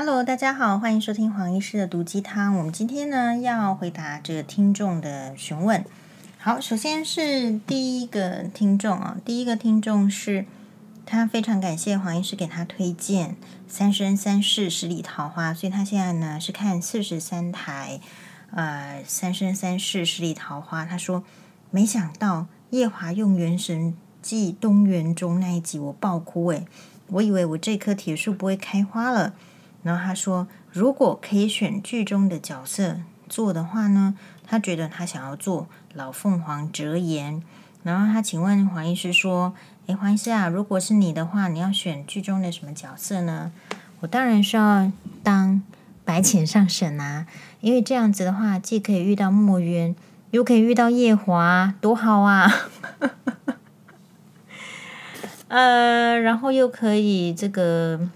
Hello，大家好，欢迎收听黄医师的毒鸡汤。我们今天呢要回答这个听众的询问。好，首先是第一个听众啊，第一个听众是他非常感谢黄医师给他推荐《三生三世十里桃花》，所以他现在呢是看四十三台呃《三生三世十里桃花》。他说没想到夜华用元神祭东元中那一集我爆哭诶，我以为我这棵铁树不会开花了。然后他说，如果可以选剧中的角色做的话呢，他觉得他想要做老凤凰折颜。然后他请问黄医师说：“诶，黄医师啊，如果是你的话，你要选剧中的什么角色呢？”我当然是要当白浅上神啊，因为这样子的话，既可以遇到墨渊，又可以遇到夜华，多好啊！呃，然后又可以这个。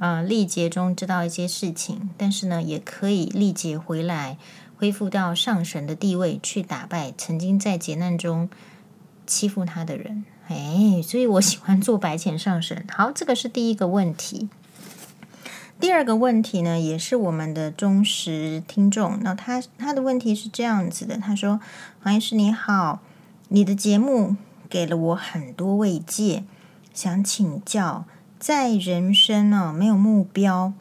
啊，历劫中知道一些事情，但是呢，也可以历劫回来，恢复到上神的地位，去打败曾经在劫难中欺负他的人。哎，所以我喜欢做白浅上神。好，这个是第一个问题。第二个问题呢，也是我们的忠实听众。那他他的问题是这样子的，他说：“黄医师你好，你的节目给了我很多慰藉，想请教。”在人生呢，没有目标，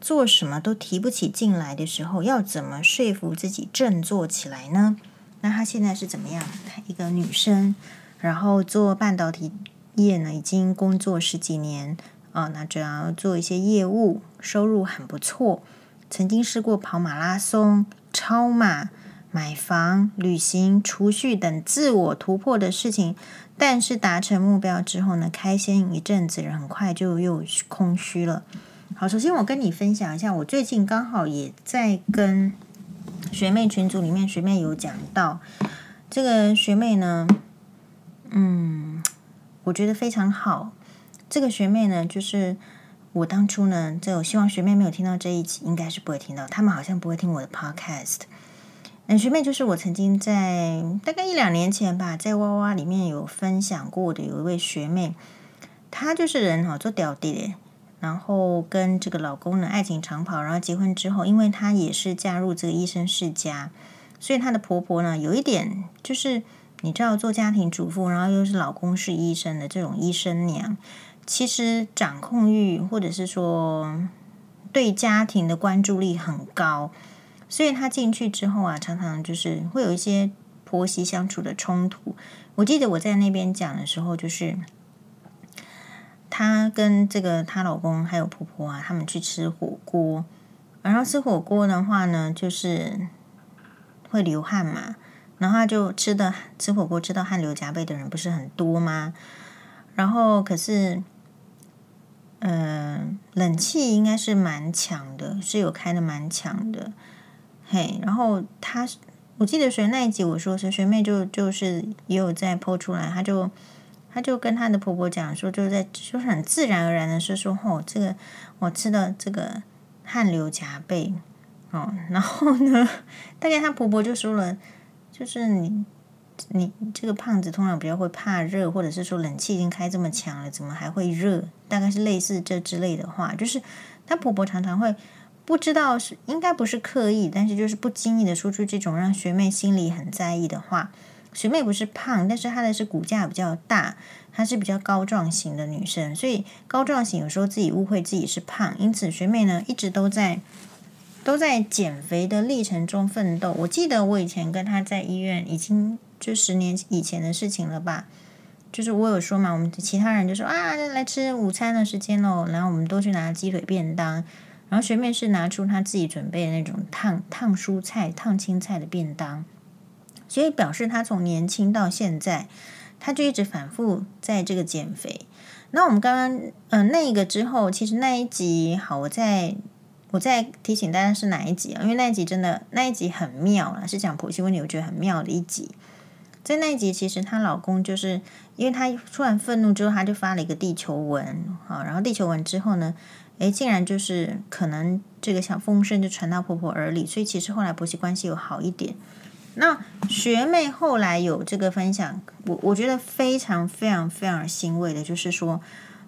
做什么都提不起劲来的时候，要怎么说服自己振作起来呢？那她现在是怎么样？一个女生，然后做半导体业呢，已经工作十几年啊，那主要做一些业务，收入很不错。曾经试过跑马拉松、超马。买房、旅行、储蓄等自我突破的事情，但是达成目标之后呢，开心一阵子，很快就又空虚了。好，首先我跟你分享一下，我最近刚好也在跟学妹群组里面，学妹有讲到这个学妹呢，嗯，我觉得非常好。这个学妹呢，就是我当初呢，就希望学妹没有听到这一集，应该是不会听到，他们好像不会听我的 podcast。嗯学妹就是我曾经在大概一两年前吧，在哇哇里面有分享过的，有一位学妹，她就是人哈做屌的，然后跟这个老公呢爱情长跑，然后结婚之后，因为她也是嫁入这个医生世家，所以她的婆婆呢有一点就是你知道做家庭主妇，然后又是老公是医生的这种医生娘，其实掌控欲或者是说对家庭的关注力很高。所以她进去之后啊，常常就是会有一些婆媳相处的冲突。我记得我在那边讲的时候，就是她跟这个她老公还有婆婆啊，他们去吃火锅，然后吃火锅的话呢，就是会流汗嘛，然后就吃的吃火锅吃到汗流浃背的人不是很多吗？然后可是，嗯、冷气应该是蛮强的，是有开的蛮强的。嘿，然后她，我记得学那一集我说是学妹就就是也有在 po 出来，她就她就跟她的婆婆讲说，就在就是很自然而然的说说哦，这个我吃的这个汗流浃背哦，然后呢，大概她婆婆就说了，就是你你这个胖子通常比较会怕热，或者是说冷气已经开这么强了，怎么还会热？大概是类似这之类的话，就是她婆婆常常会。不知道是应该不是刻意，但是就是不经意的说出这种让学妹心里很在意的话。学妹不是胖，但是她的是骨架比较大，她是比较高壮型的女生，所以高壮型有时候自己误会自己是胖，因此学妹呢一直都在都在减肥的历程中奋斗。我记得我以前跟她在医院已经就十年以前的事情了吧，就是我有说嘛，我们其他人就说啊，来吃午餐的时间喽，然后我们都去拿鸡腿便当。然后学妹是拿出她自己准备的那种烫烫蔬菜、烫青菜的便当，所以表示她从年轻到现在，她就一直反复在这个减肥。那我们刚刚嗯、呃、那个之后，其实那一集好，我再我再提醒大家是哪一集啊？因为那一集真的那一集很妙啊，是讲婆媳问题，我觉得很妙的一集。在那一集，其实她老公就是因为她突然愤怒之后，她就发了一个地球文啊，然后地球文之后呢，诶，竟然就是可能这个小风声就传到婆婆耳里，所以其实后来婆媳关系有好一点。那学妹后来有这个分享，我我觉得非常非常非常欣慰的，就是说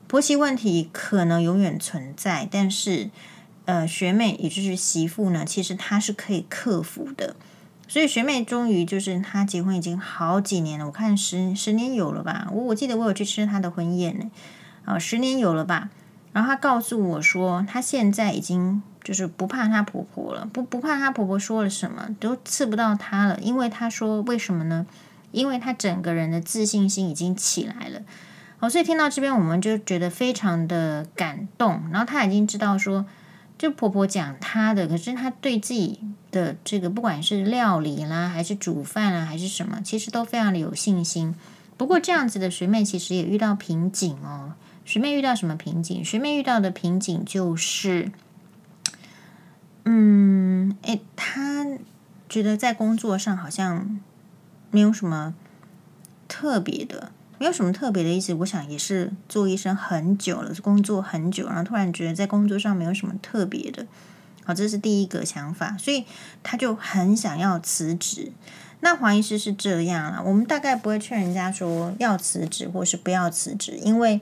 婆媳问题可能永远存在，但是呃学妹，也就是媳妇呢，其实她是可以克服的。所以学妹终于就是她结婚已经好几年了，我看十十年有了吧？我我记得我有去吃她的婚宴呢，啊，十年有了吧？然后她告诉我说，她现在已经就是不怕她婆婆了，不不怕她婆婆说了什么，都刺不到她了，因为她说为什么呢？因为她整个人的自信心已经起来了。哦，所以听到这边我们就觉得非常的感动。然后她已经知道说。就婆婆讲她的，可是她对自己的这个，不管是料理啦，还是煮饭啊，还是什么，其实都非常的有信心。不过这样子的学妹其实也遇到瓶颈哦。学妹遇到什么瓶颈？学妹遇到的瓶颈就是，嗯，诶，她觉得在工作上好像没有什么特别的。没有什么特别的意思，我想也是做医生很久了，工作很久，然后突然觉得在工作上没有什么特别的，好，这是第一个想法，所以他就很想要辞职。那黄医师是这样啦，我们大概不会劝人家说要辞职或是不要辞职，因为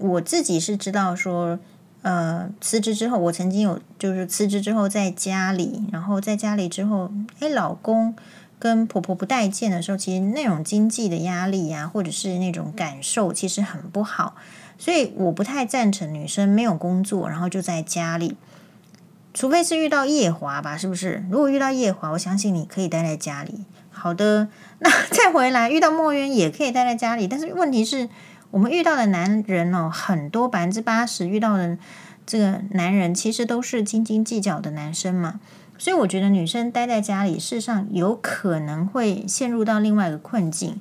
我自己是知道说，呃，辞职之后，我曾经有就是辞职之后在家里，然后在家里之后，哎，老公。跟婆婆不待见的时候，其实那种经济的压力呀、啊，或者是那种感受，其实很不好。所以我不太赞成女生没有工作，然后就在家里，除非是遇到夜华吧，是不是？如果遇到夜华，我相信你可以待在家里。好的，那再回来遇到墨渊也可以待在家里，但是问题是我们遇到的男人哦，很多百分之八十遇到的这个男人，其实都是斤斤计较的男生嘛。所以我觉得女生待在家里，事实上有可能会陷入到另外一个困境。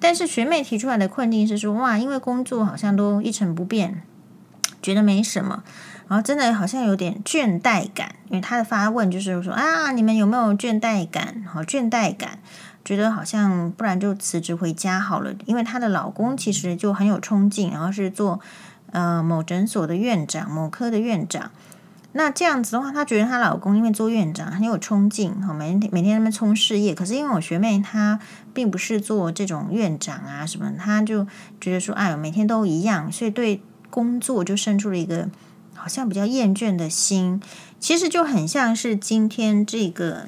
但是学妹提出来的困境是说，哇，因为工作好像都一成不变，觉得没什么，然后真的好像有点倦怠感。因为她的发问就是说啊，你们有没有倦怠感？好，倦怠感，觉得好像不然就辞职回家好了。因为她的老公其实就很有冲劲，然后是做呃某诊所的院长，某科的院长。那这样子的话，她觉得她老公因为做院长很有冲劲，每天每天在那边冲事业。可是因为我学妹她并不是做这种院长啊什么，她就觉得说，哎呦，每天都一样，所以对工作就生出了一个好像比较厌倦的心。其实就很像是今天这个，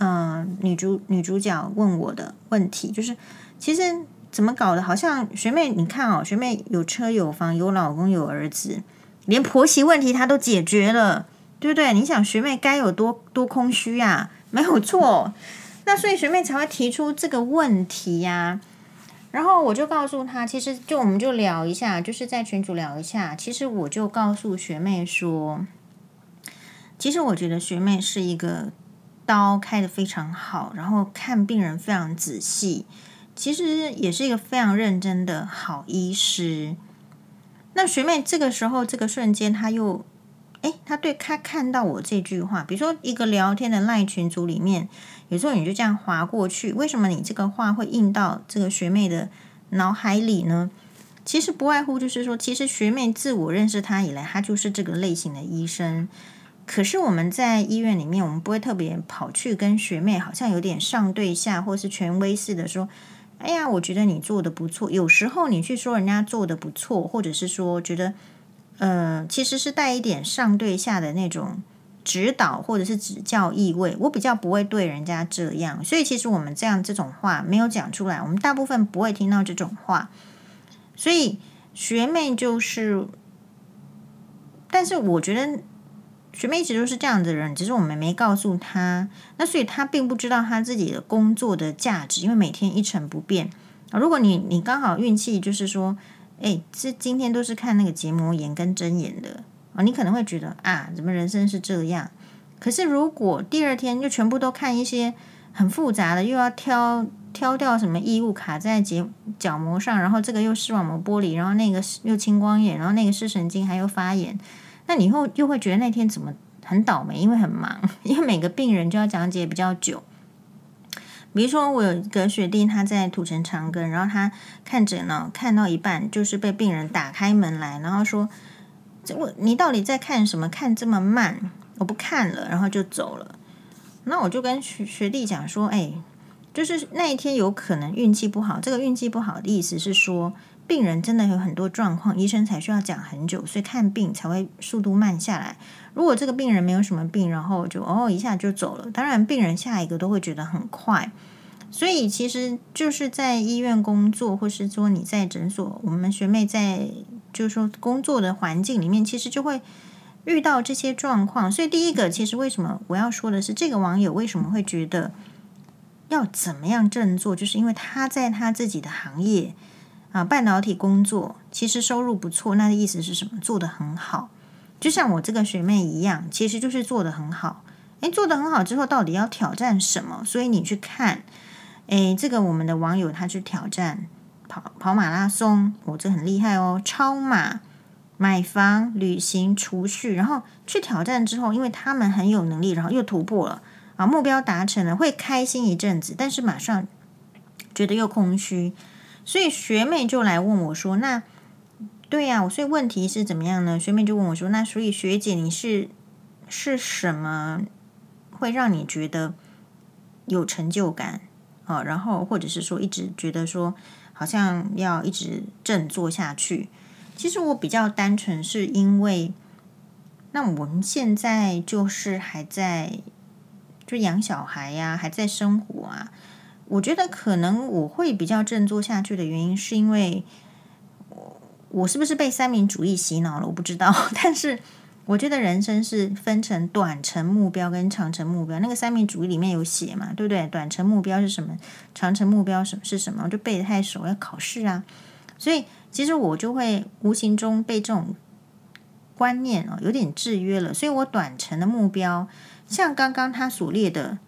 呃，女主女主角问我的问题，就是其实怎么搞的？好像学妹，你看哦，学妹有车有房有老公有儿子。连婆媳问题她都解决了，对不对？你想学妹该有多多空虚呀？没有错，那所以学妹才会提出这个问题呀。然后我就告诉她，其实就我们就聊一下，就是在群主聊一下。其实我就告诉学妹说，其实我觉得学妹是一个刀开得非常好，然后看病人非常仔细，其实也是一个非常认真的好医师。那学妹这个时候，这个瞬间，她又，诶，她对她看到我这句话，比如说一个聊天的赖群组里面，有时候你就这样划过去，为什么你这个话会印到这个学妹的脑海里呢？其实不外乎就是说，其实学妹自我认识她以来，她就是这个类型的医生。可是我们在医院里面，我们不会特别跑去跟学妹好像有点上对下，或是权威似的说。哎呀，我觉得你做的不错。有时候你去说人家做的不错，或者是说觉得，呃，其实是带一点上对下的那种指导或者是指教意味。我比较不会对人家这样，所以其实我们这样这种话没有讲出来，我们大部分不会听到这种话。所以学妹就是，但是我觉得。学妹一直都是这样的人，只是我们没告诉她，那所以她并不知道她自己的工作的价值，因为每天一成不变啊。如果你你刚好运气就是说，哎，这今天都是看那个结膜炎跟针眼的啊，你可能会觉得啊，怎么人生是这样？可是如果第二天就全部都看一些很复杂的，又要挑挑掉什么异物卡在结角膜上，然后这个又视网膜剥离，然后那个又青光眼，然后那个视神经还有发炎。那你后又会觉得那天怎么很倒霉？因为很忙，因为每个病人就要讲解比较久。比如说，我有一个学弟，他在土城长庚，然后他看诊呢，看到一半就是被病人打开门来，然后说：“这我你到底在看什么？看这么慢，我不看了。”然后就走了。那我就跟学学弟讲说：“哎，就是那一天有可能运气不好。这个运气不好的意思是说。”病人真的有很多状况，医生才需要讲很久，所以看病才会速度慢下来。如果这个病人没有什么病，然后就哦一下就走了，当然病人下一个都会觉得很快。所以其实就是在医院工作，或是说你在诊所，我们学妹在就是说工作的环境里面，其实就会遇到这些状况。所以第一个，其实为什么我要说的是，这个网友为什么会觉得要怎么样振作，就是因为他在他自己的行业。啊，半导体工作其实收入不错，那的意思是什么？做得很好，就像我这个学妹一样，其实就是做得很好。诶，做得很好之后，到底要挑战什么？所以你去看，诶，这个我们的网友他去挑战跑跑马拉松，我、这很厉害哦，超马、买房、旅行、储蓄，然后去挑战之后，因为他们很有能力，然后又突破了啊，目标达成了，会开心一阵子，但是马上觉得又空虚。所以学妹就来问我说：“那对呀，我所以问题是怎么样呢？”学妹就问我说：“那所以学姐，你是是什么会让你觉得有成就感啊？然后或者是说一直觉得说好像要一直振作下去？其实我比较单纯，是因为那我们现在就是还在就养小孩呀，还在生活啊。”我觉得可能我会比较振作下去的原因，是因为我我是不是被三民主义洗脑了？我不知道。但是我觉得人生是分成短程目标跟长程目标。那个三民主义里面有写嘛，对不对？短程目标是什么？长程目标什么是什么？我就背得太熟，要考试啊。所以其实我就会无形中被这种观念哦有点制约了。所以我短程的目标，像刚刚他所列的。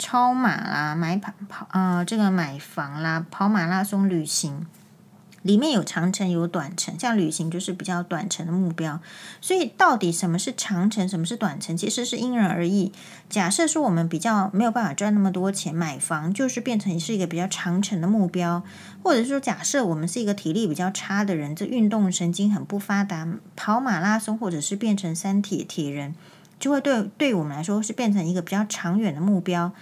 超马啦，买跑跑啊、这个买房啦，跑马拉松旅行，里面有长程有短程，像旅行就是比较短程的目标。所以到底什么是长程，什么是短程，其实是因人而异。假设说我们比较没有办法赚那么多钱，买房就是变成是一个比较长程的目标，或者说假设我们是一个体力比较差的人，这运动神经很不发达，跑马拉松或者是变成三铁铁人。就会对对我们来说是变成一个比较长远的目标。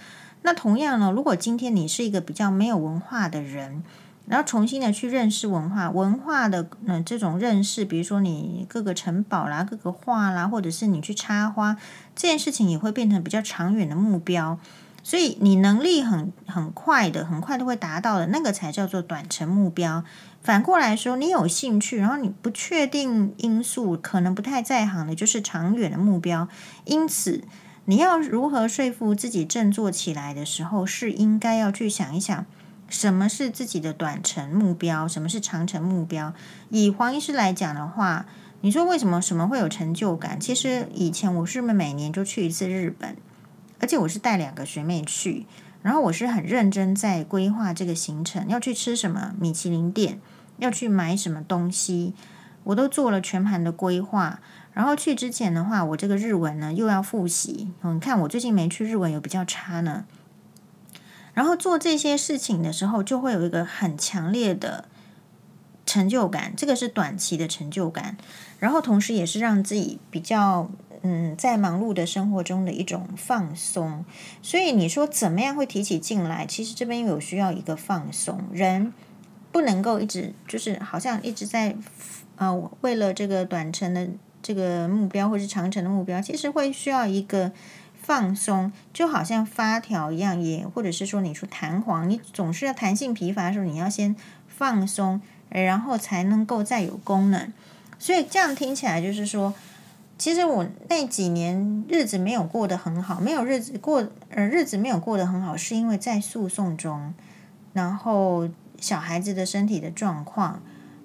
那同样呢，如果今天你是一个比较没有文化的人，然后重新的去认识文化，文化的嗯这种认识，比如说你各个城堡啦、各个画啦，或者是你去插花，这件事情也会变成比较长远的目标。所以你能力很很快的，很快都会达到的那个才叫做短程目标。反过来说，你有兴趣，然后你不确定因素可能不太在行的，就是长远的目标。因此，你要如何说服自己振作起来的时候，是应该要去想一想，什么是自己的短程目标，什么是长程目标。以黄医师来讲的话，你说为什么什么会有成就感？其实以前我是每年就去一次日本，而且我是带两个学妹去。然后我是很认真在规划这个行程，要去吃什么米其林店，要去买什么东西，我都做了全盘的规划。然后去之前的话，我这个日文呢又要复习。你看我最近没去，日文有比较差呢。然后做这些事情的时候，就会有一个很强烈的成就感，这个是短期的成就感。然后同时也是让自己比较。嗯，在忙碌的生活中的一种放松，所以你说怎么样会提起劲来？其实这边有需要一个放松，人不能够一直就是好像一直在呃为了这个短程的这个目标或是长程的目标，其实会需要一个放松，就好像发条一样，也或者是说你说弹簧，你总是要弹性疲乏的时候，你要先放松，然后才能够再有功能。所以这样听起来就是说。其实我那几年日子没有过得很好，没有日子过，呃，日子没有过得很好，是因为在诉讼中，然后小孩子的身体的状况，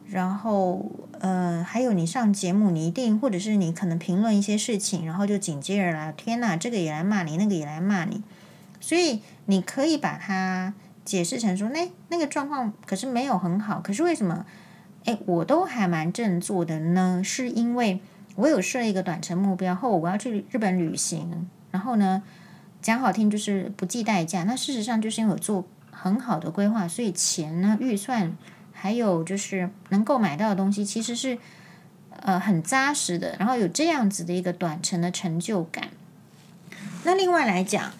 然后呃，还有你上节目，你一定或者是你可能评论一些事情，然后就紧接着来，天呐，这个也来骂你，那个也来骂你，所以你可以把它解释成说，那那个状况可是没有很好，可是为什么？哎，我都还蛮振作的呢，是因为。我有设一个短程目标，后我要去日本旅行，然后呢，讲好听就是不计代价。那事实上就是因为我做很好的规划，所以钱呢、预算还有就是能够买到的东西，其实是呃很扎实的。然后有这样子的一个短程的成就感。那另外来讲，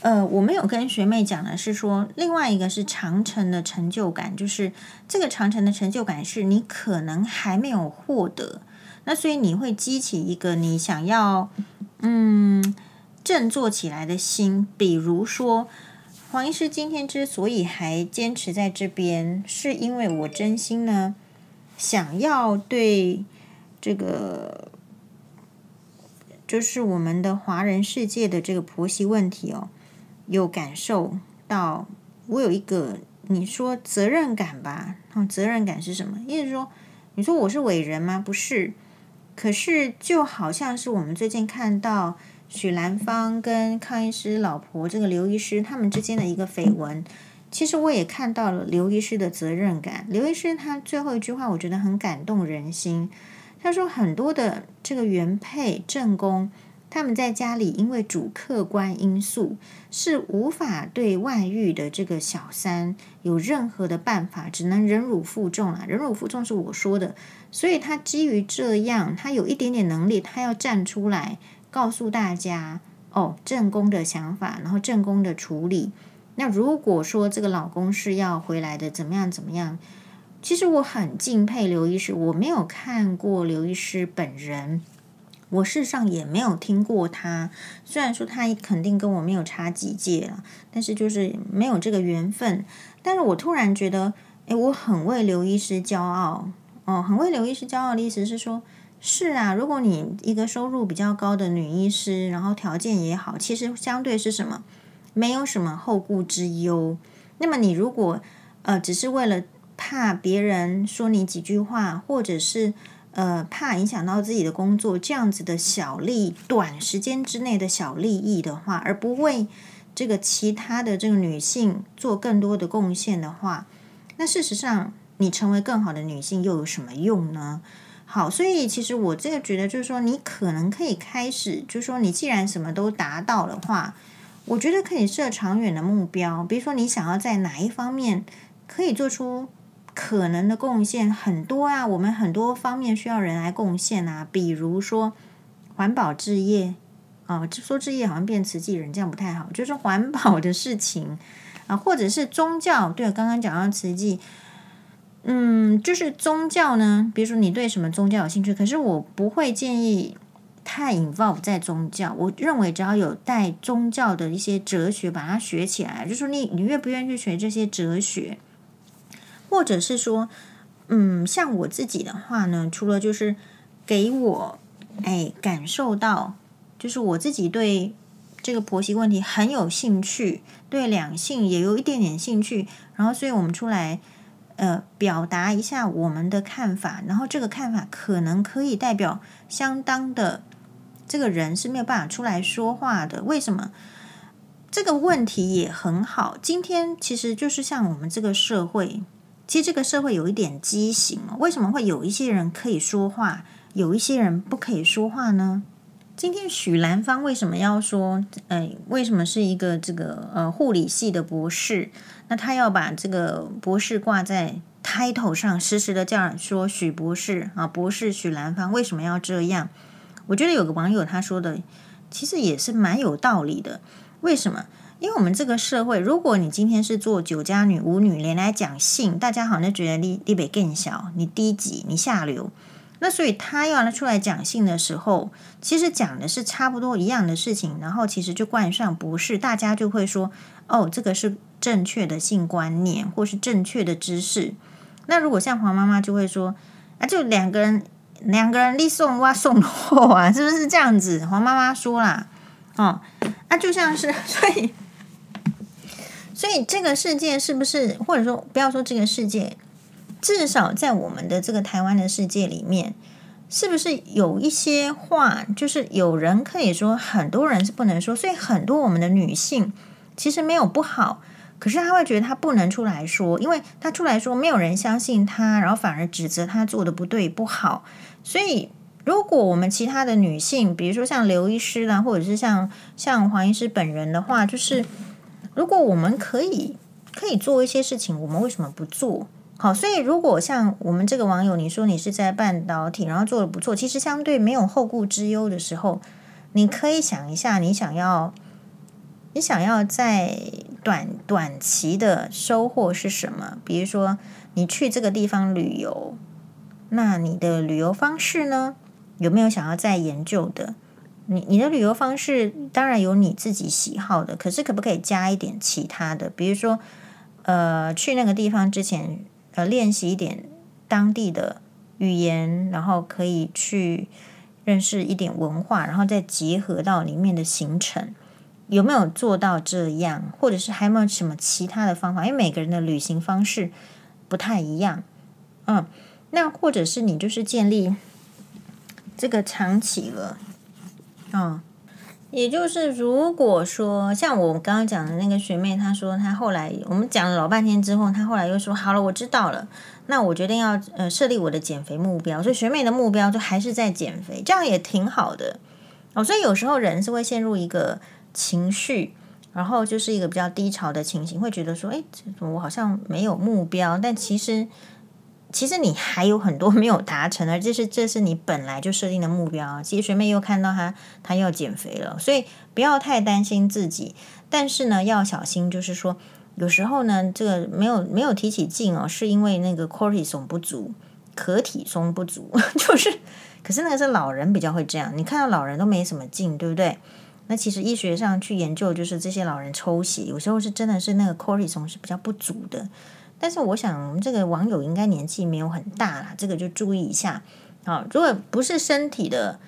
呃，我没有跟学妹讲的是说，另外一个是长程的成就感，就是这个长程的成就感是你可能还没有获得，那所以你会激起一个你想要嗯振作起来的心。比如说，黄医师今天之所以还坚持在这边，是因为我真心呢想要对这个就是我们的华人世界的这个婆媳问题哦。有感受到，我有一个你说责任感吧？哦，责任感是什么？意思说，你说我是伟人吗？不是。可是就好像是我们最近看到许兰芳跟康医师老婆这个刘医师他们之间的一个绯闻，其实我也看到了刘医师的责任感。刘医师他最后一句话，我觉得很感动人心。他说很多的这个原配正宫。他们在家里，因为主客观因素是无法对外遇的这个小三有任何的办法，只能忍辱负重了。忍辱负重是我说的，所以他基于这样，他有一点点能力，他要站出来告诉大家哦，正宫的想法，然后正宫的处理。那如果说这个老公是要回来的，怎么样怎么样？其实我很敬佩刘医师，我没有看过刘医师本人。我事实上也没有听过他，虽然说他肯定跟我没有差几届了，但是就是没有这个缘分。但是我突然觉得，诶，我很为刘医师骄傲哦，很为刘医师骄傲的意思是说，是啊，如果你一个收入比较高的女医师，然后条件也好，其实相对是什么，没有什么后顾之忧。那么你如果呃，只是为了怕别人说你几句话，或者是。呃，怕影响到自己的工作，这样子的小利，短时间之内的小利益的话，而不为这个其他的这个女性做更多的贡献的话，那事实上，你成为更好的女性又有什么用呢？好，所以其实我这个觉得，就是说，你可能可以开始，就是说，你既然什么都达到的话，我觉得可以设长远的目标，比如说，你想要在哪一方面可以做出。可能的贡献很多啊，我们很多方面需要人来贡献啊，比如说环保置业啊，就说置业好像变慈济人，这样不太好，就是环保的事情啊，或者是宗教，对，刚刚讲到慈济，嗯，就是宗教呢，比如说你对什么宗教有兴趣，可是我不会建议太 involve 在宗教，我认为只要有带宗教的一些哲学，把它学起来，就说你你愿不愿意去学这些哲学？或者是说，嗯，像我自己的话呢，除了就是给我哎感受到，就是我自己对这个婆媳问题很有兴趣，对两性也有一点点兴趣，然后所以我们出来呃表达一下我们的看法，然后这个看法可能可以代表相当的这个人是没有办法出来说话的，为什么？这个问题也很好，今天其实就是像我们这个社会。其实这个社会有一点畸形，为什么会有一些人可以说话，有一些人不可以说话呢？今天许兰芳为什么要说？哎，为什么是一个这个呃护理系的博士？那他要把这个博士挂在 title 上，实时的叫说许博士啊，博士许兰芳为什么要这样？我觉得有个网友他说的，其实也是蛮有道理的。为什么？因为我们这个社会，如果你今天是做酒家女、舞女，连来讲性，大家好像觉得你你比更小，你低级，你下流。那所以他要出来讲性的时候，其实讲的是差不多一样的事情，然后其实就冠上不是，大家就会说哦，这个是正确的性观念，或是正确的知识。那如果像黄妈妈就会说啊，就两个人，两个人立送哇送货啊，是不是这样子？黄妈妈说啦，哦，那、啊、就像是 所以。所以这个世界是不是，或者说不要说这个世界，至少在我们的这个台湾的世界里面，是不是有一些话，就是有人可以说，很多人是不能说。所以很多我们的女性其实没有不好，可是她会觉得她不能出来说，因为她出来说，没有人相信她，然后反而指责她做的不对不好。所以如果我们其他的女性，比如说像刘医师啦，或者是像像黄医师本人的话，就是。如果我们可以可以做一些事情，我们为什么不做？好，所以如果像我们这个网友，你说你是在半导体，然后做的不错，其实相对没有后顾之忧的时候，你可以想一下，你想要你想要在短短期的收获是什么？比如说，你去这个地方旅游，那你的旅游方式呢？有没有想要再研究的？你你的旅游方式当然有你自己喜好的，可是可不可以加一点其他的？比如说，呃，去那个地方之前，呃，练习一点当地的语言，然后可以去认识一点文化，然后再结合到里面的行程。有没有做到这样，或者是还有没有什么其他的方法？因为每个人的旅行方式不太一样，嗯，那或者是你就是建立这个长期了，嗯，也就是如果说像我刚刚讲的那个学妹，她说她后来我们讲了老半天之后，她后来又说好了，我知道了，那我决定要呃设立我的减肥目标，所以学妹的目标就还是在减肥，这样也挺好的哦。所以有时候人是会陷入一个。情绪，然后就是一个比较低潮的情形，会觉得说：“哎，我好像没有目标。”但其实，其实你还有很多没有达成，而 这是这是你本来就设定的目标。其实学妹又看到她，她要减肥了，所以不要太担心自己。但是呢，要小心，就是说有时候呢，这个没有没有提起劲哦，是因为那个 cortisol 不足，可体松不足，就是。可是那个是老人比较会这样，你看到老人都没什么劲，对不对？那其实医学上去研究，就是这些老人抽血，有时候是真的是那个 cortisol 是比较不足的。但是我想，我们这个网友应该年纪没有很大啦，这个就注意一下啊。如果不是身体的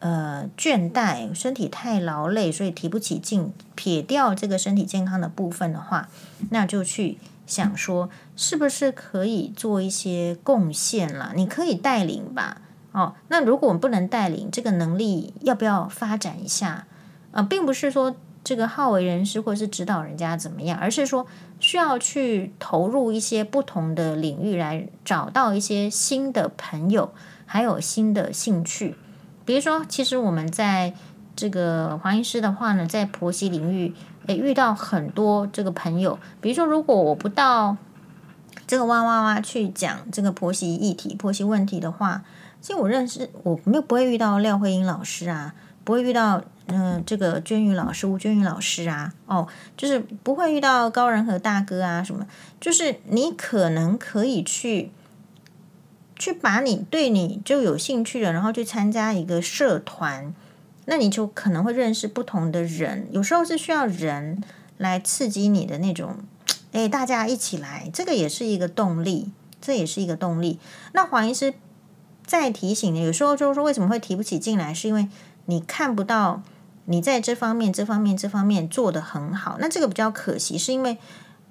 呃倦怠，身体太劳累，所以提不起劲，撇掉这个身体健康的部分的话，那就去想说，是不是可以做一些贡献啦？你可以带领吧，哦。那如果我们不能带领，这个能力要不要发展一下？啊、呃，并不是说这个好为人师或是指导人家怎么样，而是说需要去投入一些不同的领域，来找到一些新的朋友，还有新的兴趣。比如说，其实我们在这个黄医师的话呢，在婆媳领域，诶，遇到很多这个朋友。比如说，如果我不到这个哇哇哇去讲这个婆媳议题、婆媳问题的话，其实我认识我没有不会遇到廖慧英老师啊，不会遇到。嗯、这个娟宇老师、吴娟宇老师啊，哦，就是不会遇到高人和大哥啊什么，就是你可能可以去去把你对你就有兴趣的，然后去参加一个社团，那你就可能会认识不同的人。有时候是需要人来刺激你的那种，哎，大家一起来，这个也是一个动力，这也是一个动力。那黄医师再提醒你，有时候就是说为什么会提不起劲来，是因为你看不到。你在这方面、这方面、这方面做得很好，那这个比较可惜，是因为，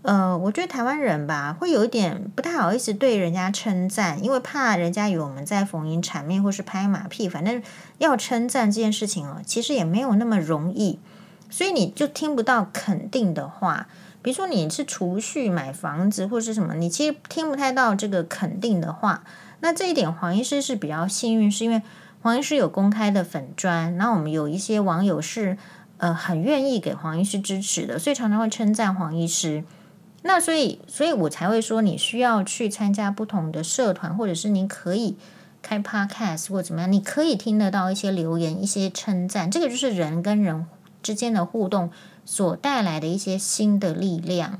呃，我觉得台湾人吧，会有一点不太好意思对人家称赞，因为怕人家以为我们在逢迎谄媚或是拍马屁。反正要称赞这件事情哦，其实也没有那么容易，所以你就听不到肯定的话。比如说你是储蓄、买房子或是什么，你其实听不太到这个肯定的话。那这一点黄医师是比较幸运，是因为。黄医师有公开的粉砖，那我们有一些网友是呃很愿意给黄医师支持的，所以常常会称赞黄医师。那所以，所以我才会说你需要去参加不同的社团，或者是你可以开 podcast 或怎么样，你可以听得到一些留言、一些称赞。这个就是人跟人之间的互动所带来的一些新的力量。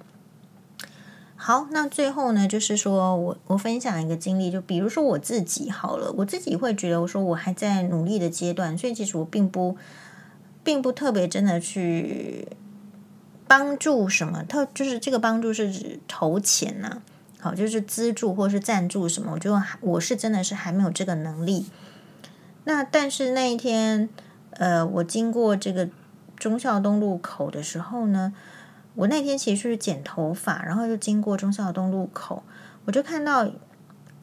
好，那最后呢，就是说我我分享一个经历，就比如说我自己好了，我自己会觉得，我说我还在努力的阶段，所以其实我并不并不特别真的去帮助什么，特就是这个帮助是指投钱呐、好，就是资助或是赞助什么，我觉得我是真的是还没有这个能力。那但是那一天，呃，我经过这个忠孝东路口的时候呢。我那天其实是剪头发，然后又经过忠孝东路口，我就看到，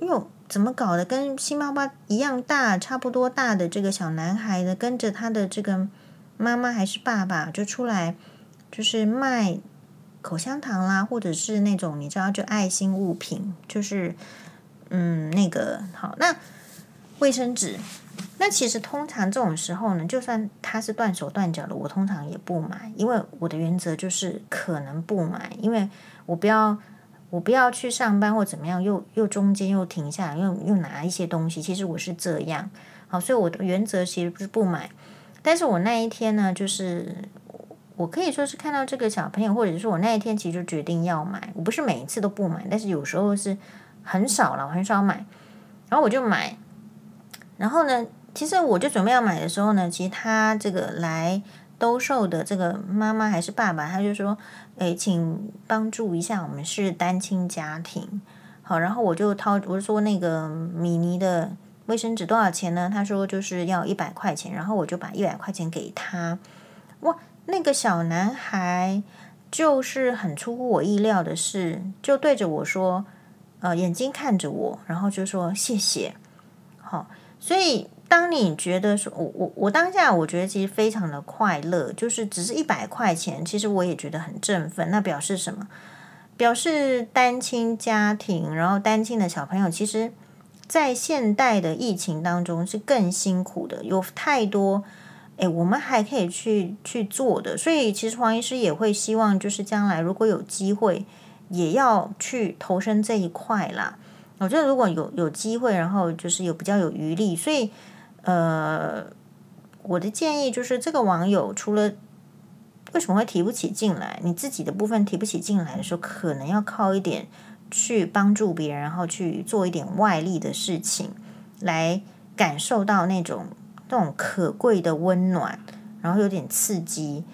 哟，怎么搞的？跟新妈妈一样大，差不多大的这个小男孩呢，跟着他的这个妈妈还是爸爸，就出来，就是卖口香糖啦，或者是那种你知道，就爱心物品，就是嗯，那个好，那卫生纸。那其实通常这种时候呢，就算他是断手断脚的，我通常也不买，因为我的原则就是可能不买，因为我不要我不要去上班或怎么样，又又中间又停下来，又又拿一些东西，其实我是这样，好，所以我的原则其实不是不买，但是我那一天呢，就是我可以说是看到这个小朋友，或者是我那一天其实就决定要买。我不是每一次都不买，但是有时候是很少了，很少买，然后我就买。然后呢，其实我就准备要买的时候呢，其实他这个来兜售的这个妈妈还是爸爸，他就说：“诶，请帮助一下，我们是单亲家庭。”好，然后我就掏，我说那个米妮的卫生纸多少钱呢？他说就是要一百块钱，然后我就把一百块钱给他。哇，那个小男孩就是很出乎我意料的是，就对着我说，呃，眼睛看着我，然后就说谢谢。好。所以，当你觉得说，我我我当下我觉得其实非常的快乐，就是只是一百块钱，其实我也觉得很振奋。那表示什么？表示单亲家庭，然后单亲的小朋友，其实，在现代的疫情当中是更辛苦的，有太多诶，我们还可以去去做的。所以，其实黄医师也会希望，就是将来如果有机会，也要去投身这一块啦。我觉得如果有有机会，然后就是有比较有余力，所以呃，我的建议就是，这个网友除了为什么会提不起劲来，你自己的部分提不起劲来的时候，可能要靠一点去帮助别人，然后去做一点外力的事情，来感受到那种那种可贵的温暖，然后有点刺激。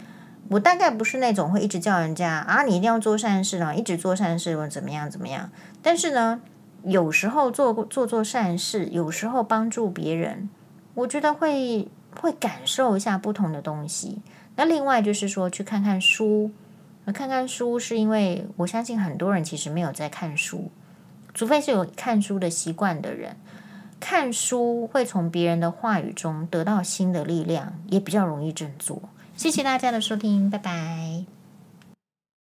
我大概不是那种会一直叫人家啊，你一定要做善事，然后一直做善事，或怎么样怎么样，但是呢。有时候做做做善事，有时候帮助别人，我觉得会会感受一下不同的东西。那另外就是说，去看看书，看看书，是因为我相信很多人其实没有在看书，除非是有看书的习惯的人，看书会从别人的话语中得到新的力量，也比较容易振作。谢谢大家的收听，拜拜。